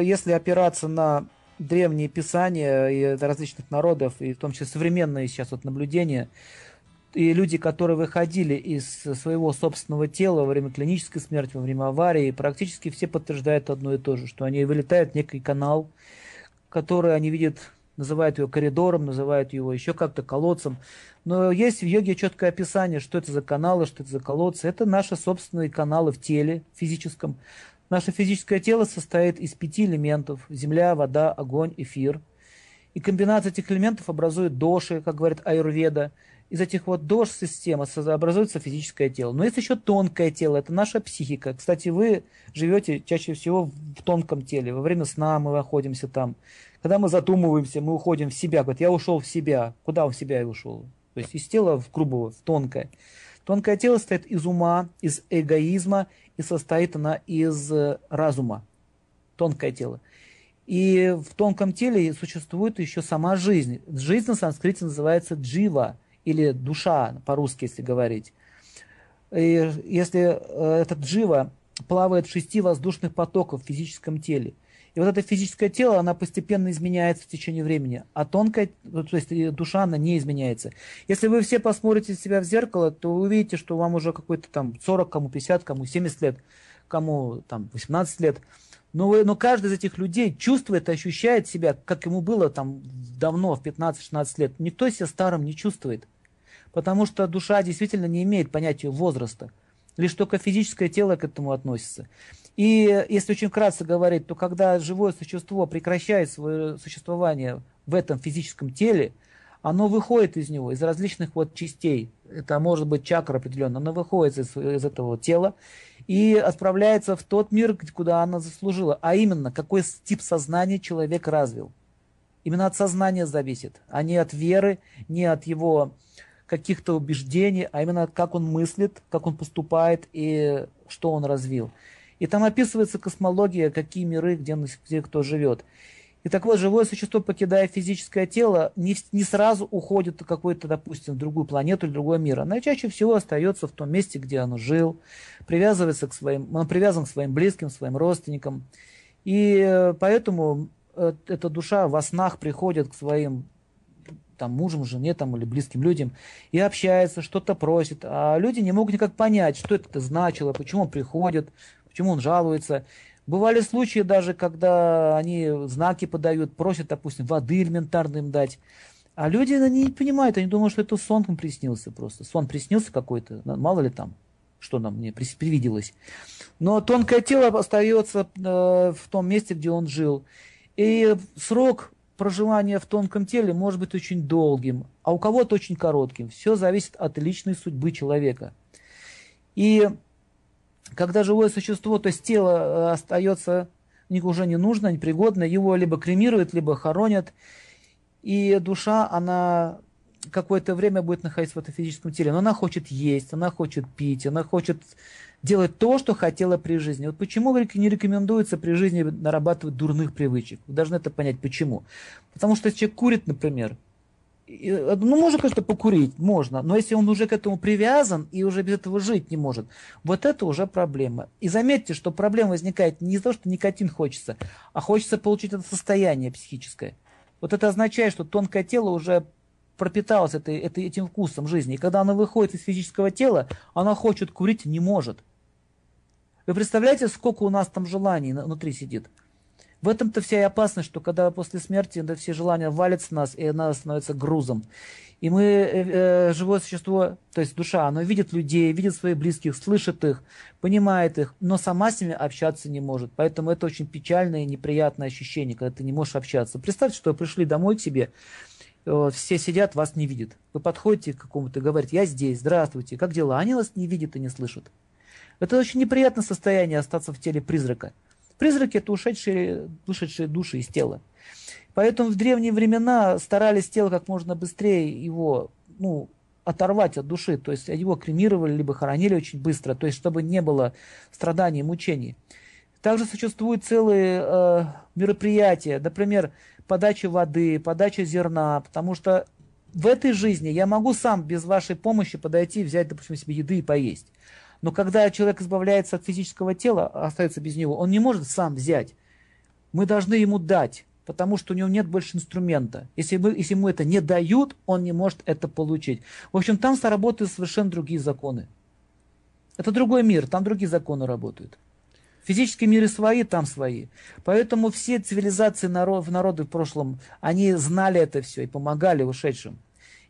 Если опираться на древние писания и различных народов, и в том числе современные сейчас вот наблюдения, и люди, которые выходили из своего собственного тела во время клинической смерти, во время аварии, практически все подтверждают одно и то же, что они вылетают в некий канал, который они видят, называют его коридором, называют его еще как-то колодцем. Но есть в йоге четкое описание, что это за каналы, что это за колодцы. Это наши собственные каналы в теле физическом. Наше физическое тело состоит из пяти элементов – земля, вода, огонь, эфир. И комбинация этих элементов образует доши, как говорит аюрведа – из этих вот дож системы образуется физическое тело. Но есть еще тонкое тело, это наша психика. Кстати, вы живете чаще всего в тонком теле. Во время сна мы находимся там. Когда мы задумываемся, мы уходим в себя. Говорит, я ушел в себя. Куда он в себя и ушел? То есть из тела в грубого, в тонкое. Тонкое тело состоит из ума, из эгоизма и состоит она из э, разума. Тонкое тело. И в тонком теле существует еще сама жизнь. Жизнь на санскрите называется джива – или душа, по-русски, если говорить. И если э, этот джива плавает в шести воздушных потоках в физическом теле, и вот это физическое тело, оно постепенно изменяется в течение времени, а тонкая, ну, то есть душа, она не изменяется. Если вы все посмотрите себя в зеркало, то вы увидите, что вам уже какой-то там 40, кому 50, кому 70 лет, кому там 18 лет. Но, вы, но каждый из этих людей чувствует ощущает себя, как ему было там давно, в 15-16 лет. Никто себя старым не чувствует потому что душа действительно не имеет понятия возраста. Лишь только физическое тело к этому относится. И если очень вкратце говорить, то когда живое существо прекращает свое существование в этом физическом теле, оно выходит из него, из различных вот частей. Это может быть чакра определенно. Оно выходит из, из этого тела и отправляется в тот мир, куда оно заслужило. А именно, какой тип сознания человек развил. Именно от сознания зависит, а не от веры, не от его каких-то убеждений, а именно как он мыслит, как он поступает и что он развил. И там описывается космология, какие миры, где, где кто живет. И так вот, живое существо, покидая физическое тело, не, не сразу уходит в какой-то, допустим, другую планету или другой мир. Оно чаще всего остается в том месте, где оно жил, привязывается к своим, он привязан к своим близким, своим родственникам. И э, поэтому э, эта душа во снах приходит к своим там, мужем, жене там, или близким людям и общается, что-то просит. А люди не могут никак понять, что это значило, почему он приходит, почему он жалуется. Бывали случаи даже, когда они знаки подают, просят, допустим, воды элементарно им дать. А люди не понимают, они думают, что это сон им приснился просто. Сон приснился какой-то, мало ли там, что нам мне привиделось. Но тонкое тело остается э, в том месте, где он жил. И срок проживание в тонком теле может быть очень долгим, а у кого-то очень коротким. Все зависит от личной судьбы человека. И когда живое существо, то есть тело э, остается уже не нужно, непригодно, его либо кремируют, либо хоронят, и душа, она какое-то время будет находиться в этом физическом теле, но она хочет есть, она хочет пить, она хочет делать то, что хотела при жизни. Вот почему не рекомендуется при жизни нарабатывать дурных привычек? Вы должны это понять, почему. Потому что если человек курит, например, ну, можно, конечно, покурить, можно, но если он уже к этому привязан и уже без этого жить не может, вот это уже проблема. И заметьте, что проблема возникает не из-за того, что никотин хочется, а хочется получить это состояние психическое. Вот это означает, что тонкое тело уже пропиталось этой, этой, этим вкусом жизни. И когда оно выходит из физического тела, оно хочет курить, не может. Вы представляете, сколько у нас там желаний внутри сидит? В этом-то вся и опасность, что когда после смерти да, все желания валятся на нас, и она становится грузом. И мы, э, э, живое существо, то есть душа, оно видит людей, видит своих близких, слышит их, понимает их, но сама с ними общаться не может. Поэтому это очень печальное и неприятное ощущение, когда ты не можешь общаться. Представьте, что пришли домой к себе, все сидят, вас не видят. Вы подходите к какому-то, говорите, я здесь, здравствуйте, как дела? Они вас не видят и не слышат. Это очень неприятное состояние остаться в теле призрака. Призраки – это ушедшие, ушедшие души из тела. Поэтому в древние времена старались тело как можно быстрее его ну, оторвать от души. То есть его кремировали, либо хоронили очень быстро, то есть чтобы не было страданий, мучений. Также существуют целые э, мероприятия, например, подача воды, подача зерна, потому что в этой жизни я могу сам без вашей помощи подойти, взять, допустим, себе еды и поесть. Но когда человек избавляется от физического тела, остается без него, он не может сам взять. мы должны ему дать, потому что у него нет больше инструмента. Если, мы, если ему это не дают, он не может это получить. В общем, там сработают совершенно другие законы. Это другой мир, там другие законы работают. Физические миры свои, там свои. Поэтому все цивилизации народ, народы в прошлом, они знали это все и помогали ушедшим.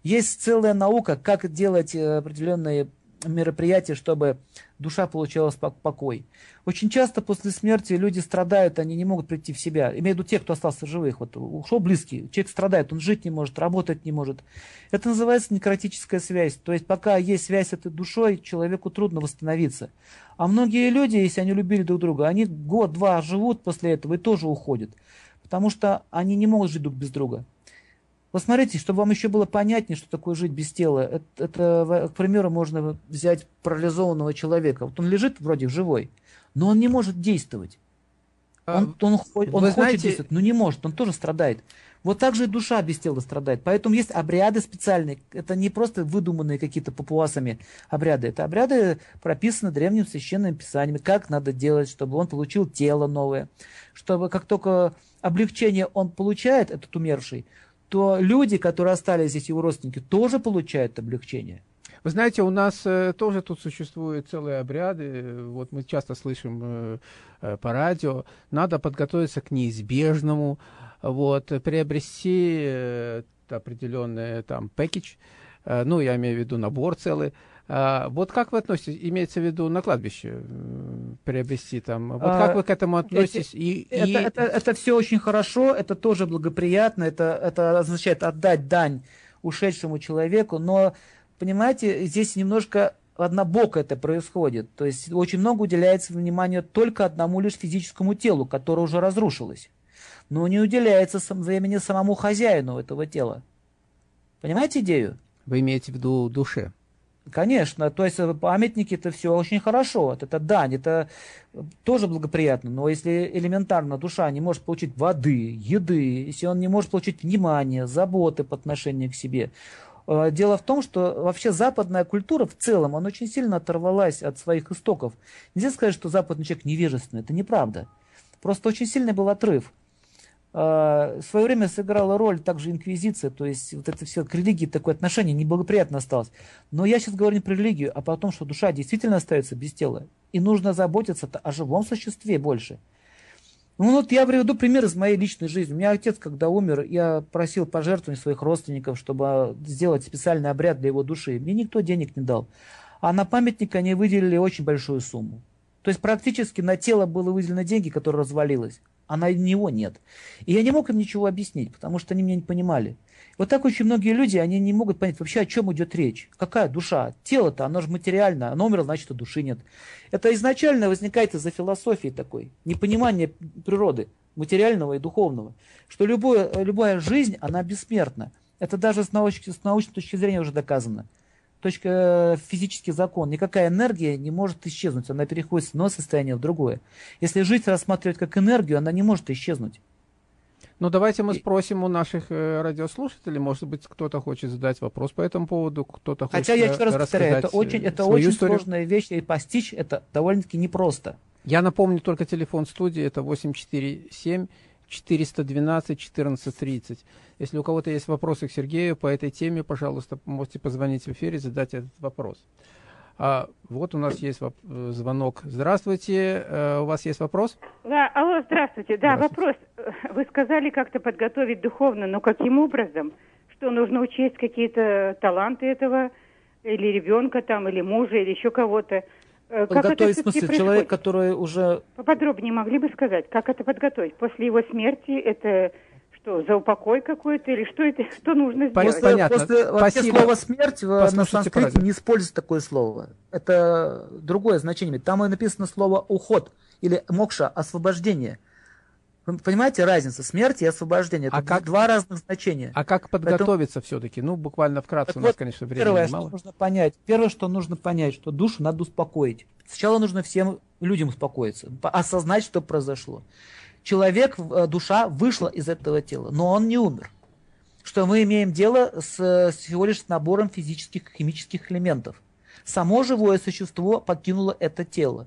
Есть целая наука, как делать э, определенные мероприятия, чтобы душа получала покой. Очень часто после смерти люди страдают, они не могут прийти в себя. Имею в виду тех, кто остался живых. Вот ушел близкий, человек страдает, он жить не может, работать не может. Это называется некротическая связь. То есть пока есть связь с этой душой, человеку трудно восстановиться. А многие люди, если они любили друг друга, они год-два живут после этого и тоже уходят. Потому что они не могут жить друг без друга. Посмотрите, чтобы вам еще было понятнее, что такое жить без тела. Это, это, к примеру, можно взять парализованного человека. Вот он лежит вроде живой, но он не может действовать. А, он, он, он, он хочет знаете... действовать, но не может, он тоже страдает. Вот так же и душа без тела страдает. Поэтому есть обряды специальные. Это не просто выдуманные какие-то папуасами обряды. Это обряды прописаны древним священным писанием. Как надо делать, чтобы он получил тело новое. Чтобы как только облегчение он получает, этот умерший, то люди, которые остались здесь, его родственники, тоже получают облегчение. Вы знаете, у нас э, тоже тут существуют целые обряды. Вот мы часто слышим э, э, по радио. Надо подготовиться к неизбежному, вот, приобрести определенный там э, ну, я имею в виду набор целый, а, вот как вы относитесь, имеется в виду на кладбище приобрести там, вот как вы к этому относитесь? И, это, и... Это, это, это все очень хорошо, это тоже благоприятно, это, это означает отдать дань ушедшему человеку, но, понимаете, здесь немножко однобоко это происходит. То есть очень много уделяется внимания только одному лишь физическому телу, которое уже разрушилось. Но не уделяется времени самому хозяину этого тела. Понимаете идею? Вы имеете в виду душе? Конечно, то есть э, памятники это все очень хорошо, это дань, это тоже благоприятно, но если элементарно душа не может получить воды, еды, если он не может получить внимание, заботы по отношению к себе, э, Дело в том, что вообще западная культура в целом, она очень сильно оторвалась от своих истоков. Нельзя сказать, что западный человек невежественный, это неправда. Просто очень сильный был отрыв. А, в свое время сыграла роль также инквизиция, то есть вот это все к религии такое отношение неблагоприятно осталось. Но я сейчас говорю не про религию, а про то, что душа действительно остается без тела. И нужно заботиться о живом существе больше. Ну вот я приведу пример из моей личной жизни. У меня отец, когда умер, я просил пожертвований своих родственников, чтобы сделать специальный обряд для его души. Мне никто денег не дал. А на памятник они выделили очень большую сумму. То есть практически на тело было выделено деньги, которое развалилось а на него нет. И я не мог им ничего объяснить, потому что они меня не понимали. Вот так очень многие люди, они не могут понять вообще, о чем идет речь. Какая душа? Тело-то, оно же материальное, оно умерло, значит, души нет. Это изначально возникает из-за философии такой, непонимания природы, материального и духовного, что любое, любая жизнь, она бессмертна. Это даже с научной, с научной точки зрения уже доказано точка э, физический закон. Никакая энергия не может исчезнуть, она переходит с одного состояния в другое. Если жизнь рассматривать как энергию, она не может исчезнуть. Ну, давайте мы спросим у наших э, радиослушателей, может быть, кто-то хочет задать вопрос по этому поводу, кто-то хочет Хотя я еще раз повторяю, это очень, это очень историю. сложная вещь, и постичь это довольно-таки непросто. Я напомню только телефон студии, это 847 412 1430. Если у кого-то есть вопросы к Сергею по этой теме, пожалуйста, можете позвонить в эфире, задать этот вопрос. А, вот у нас есть воп- звонок. Здравствуйте, э, у вас есть вопрос? Да, алло, здравствуйте. Да, здравствуйте. вопрос. Вы сказали как-то подготовить духовно, но каким образом? Что нужно учесть какие-то таланты этого или ребенка там, или мужа, или еще кого-то? Э, подготовить, в смысле, происходит? человек, который уже... Поподробнее могли бы сказать, как это подготовить? После его смерти это что, за упокой какой-то или что это, что нужно сделать? Понятно. После вообще слова смерть в, на санскрите не используется такое слово. Это другое значение. Там и написано слово уход или мокша, освобождение. Вы понимаете разницу? Смерть и освобождение. Это а как, два разных значения. А как подготовиться Поэтому... все-таки? Ну, буквально вкратце, у нас, вот, конечно, времени первое, мало. Что нужно понять, первое, что нужно понять, что душу надо успокоить. Сначала нужно всем людям успокоиться, осознать, что произошло. Человек, э, душа вышла из этого тела, но он не умер. Что мы имеем дело с всего лишь набором физических и химических элементов. Само живое существо покинуло это тело.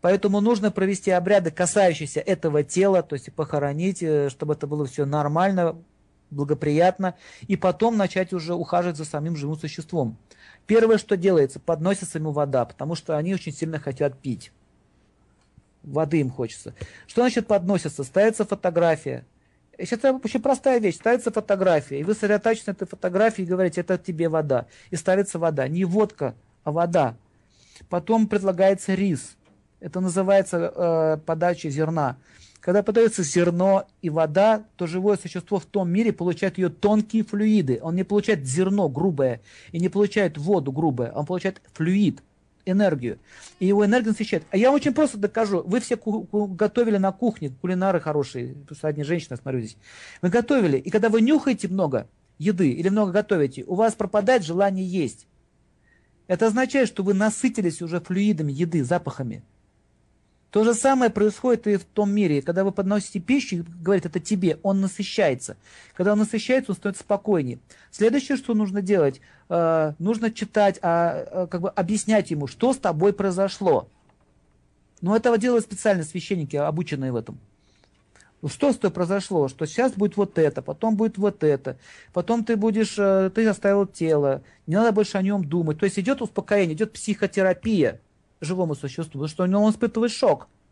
Поэтому нужно провести обряды, касающиеся этого тела, то есть похоронить, э, чтобы это было все нормально, благоприятно, и потом начать уже ухаживать за самим живым существом. Первое, что делается, подносится ему вода, потому что они очень сильно хотят пить. Воды им хочется. Что значит подносится? Ставится фотография. Сейчас это очень простая вещь. Ставится фотография, и вы сосредотачиваетесь этой фотографии и говорите, это тебе вода. И ставится вода. Не водка, а вода. Потом предлагается рис. Это называется э, подача зерна. Когда подается зерно и вода, то живое существо в том мире получает ее тонкие флюиды. Он не получает зерно грубое и не получает воду грубое, он получает флюид, энергию. И его энергия насыщает. А я очень просто докажу. Вы все готовили на кухне, кулинары хорошие, что одни женщины, смотрю здесь. Вы готовили, и когда вы нюхаете много еды или много готовите, у вас пропадает желание есть. Это означает, что вы насытились уже флюидами еды, запахами. То же самое происходит и в том мире. Когда вы подносите пищу говорит, это тебе, он насыщается. Когда он насыщается, он становится спокойнее. Следующее, что нужно делать, э, нужно читать, а, э, как бы объяснять ему, что с тобой произошло. Но этого делают специально священники, обученные в этом. Что с тобой произошло? Что сейчас будет вот это, потом будет вот это, потом ты будешь, э, ты оставил тело, не надо больше о нем думать. То есть идет успокоение, идет психотерапия живому существу, потому что он испытывает шок.